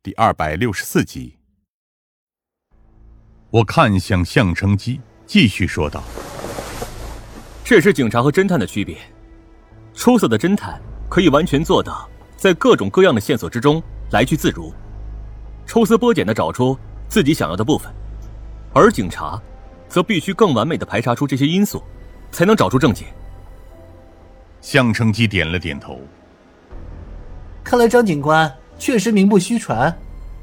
第二百六十四集。我看向向成基，继续说道：“这是警察和侦探的区别。出色的侦探可以完全做到在各种各样的线索之中来去自如，抽丝剥茧的找出自己想要的部分，而警察则必须更完美的排查出这些因素，才能找出症结。”向成基点了点头。看来张警官确实名不虚传，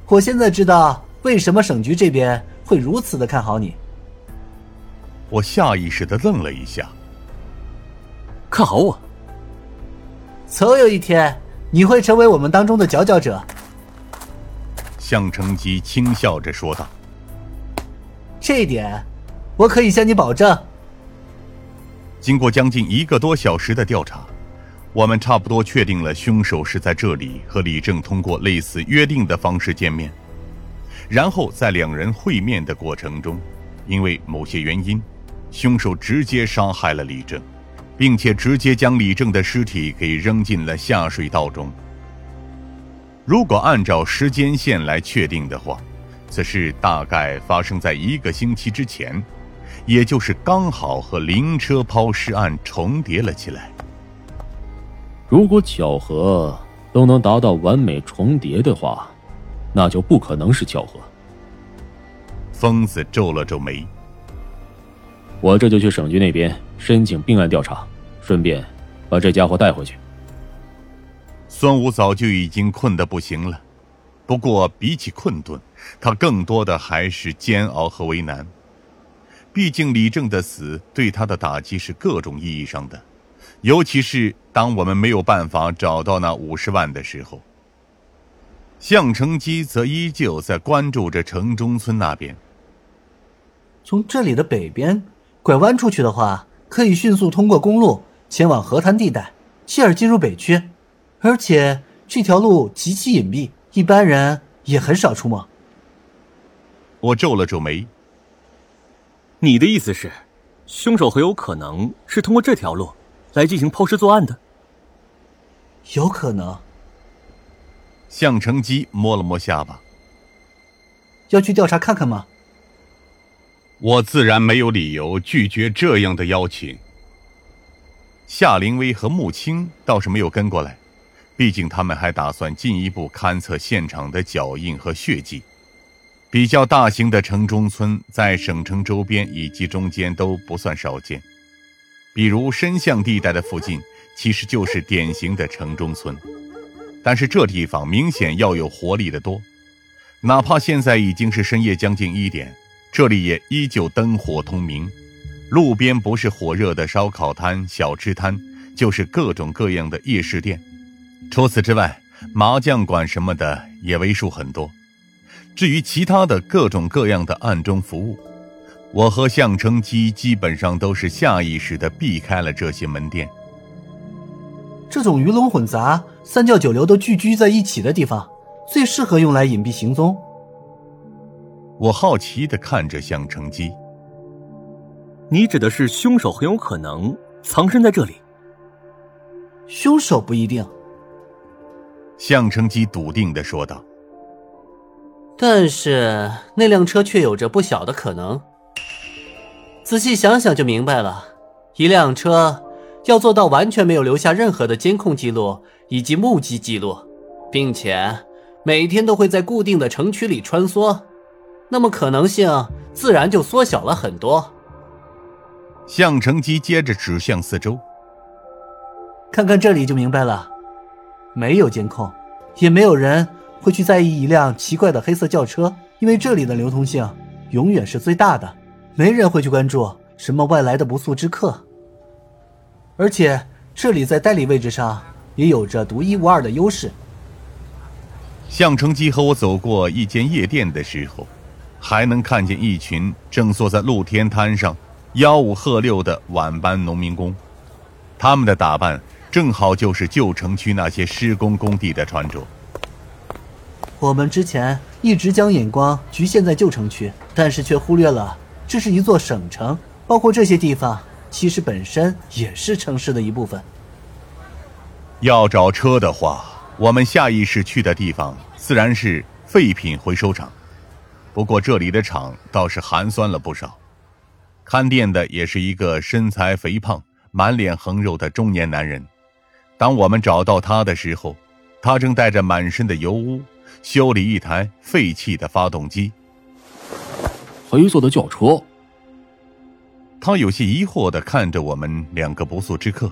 我现在知道为什么省局这边会如此的看好你。我下意识的愣了一下，看好我？总有一天你会成为我们当中的佼佼者。向成基轻笑着说道：“这一点，我可以向你保证。”经过将近一个多小时的调查。我们差不多确定了凶手是在这里和李正通过类似约定的方式见面，然后在两人会面的过程中，因为某些原因，凶手直接杀害了李正，并且直接将李正的尸体给扔进了下水道中。如果按照时间线来确定的话，此事大概发生在一个星期之前，也就是刚好和灵车抛尸案重叠了起来。如果巧合都能达到完美重叠的话，那就不可能是巧合。疯子皱了皱眉。我这就去省局那边申请并案调查，顺便把这家伙带回去。孙武早就已经困得不行了，不过比起困顿，他更多的还是煎熬和为难。毕竟李正的死对他的打击是各种意义上的。尤其是当我们没有办法找到那五十万的时候，向成基则依旧在关注着城中村那边。从这里的北边拐弯出去的话，可以迅速通过公路前往河滩地带，继而进入北区。而且这条路极其隐蔽，一般人也很少出没。我皱了皱眉。你的意思是，凶手很有可能是通过这条路？来进行抛尸作案的，有可能。向成基摸了摸下巴，要去调查看看吗？我自然没有理由拒绝这样的邀请。夏灵薇和穆青倒是没有跟过来，毕竟他们还打算进一步勘测现场的脚印和血迹。比较大型的城中村在省城周边以及中间都不算少见。比如深巷地带的附近，其实就是典型的城中村，但是这地方明显要有活力的多。哪怕现在已经是深夜将近一点，这里也依旧灯火通明。路边不是火热的烧烤摊、小吃摊，就是各种各样的夜市店。除此之外，麻将馆什么的也为数很多。至于其他的各种各样的暗中服务。我和向成基基本上都是下意识的避开了这些门店。这种鱼龙混杂、三教九流都聚居在一起的地方，最适合用来隐蔽行踪。我好奇的看着向成基，你指的是凶手很有可能藏身在这里？凶手不一定。向成基笃定的说道。但是那辆车却有着不小的可能。仔细想想就明白了，一辆车要做到完全没有留下任何的监控记录以及目击记录，并且每天都会在固定的城区里穿梭，那么可能性自然就缩小了很多。向成基接着指向四周，看看这里就明白了，没有监控，也没有人会去在意一辆奇怪的黑色轿车，因为这里的流通性永远是最大的。没人会去关注什么外来的不速之客，而且这里在代理位置上也有着独一无二的优势。向成基和我走过一间夜店的时候，还能看见一群正坐在露天摊上吆五喝六的晚班农民工，他们的打扮正好就是旧城区那些施工工地的穿着。我们之前一直将眼光局限在旧城区，但是却忽略了。这是一座省城，包括这些地方，其实本身也是城市的一部分。要找车的话，我们下意识去的地方自然是废品回收厂。不过这里的厂倒是寒酸了不少。看店的也是一个身材肥胖、满脸横肉的中年男人。当我们找到他的时候，他正带着满身的油污修理一台废弃的发动机。黑色的轿车。他有些疑惑的看着我们两个不速之客，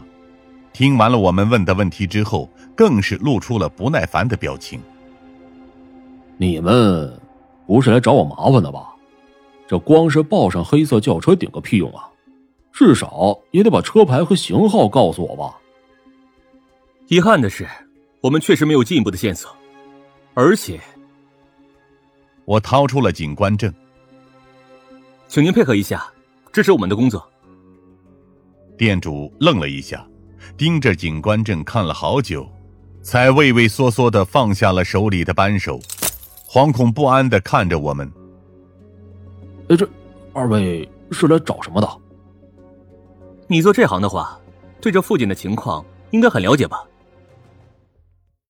听完了我们问的问题之后，更是露出了不耐烦的表情。你们不是来找我麻烦的吧？这光是报上黑色轿车顶个屁用啊！至少也得把车牌和型号告诉我吧。遗憾的是，我们确实没有进一步的线索，而且，我掏出了警官证，请您配合一下，支持我们的工作。店主愣了一下，盯着警官证看了好久，才畏畏缩缩的放下了手里的扳手，惶恐不安的看着我们。哎，这二位是来找什么的？你做这行的话，对这附近的情况应该很了解吧？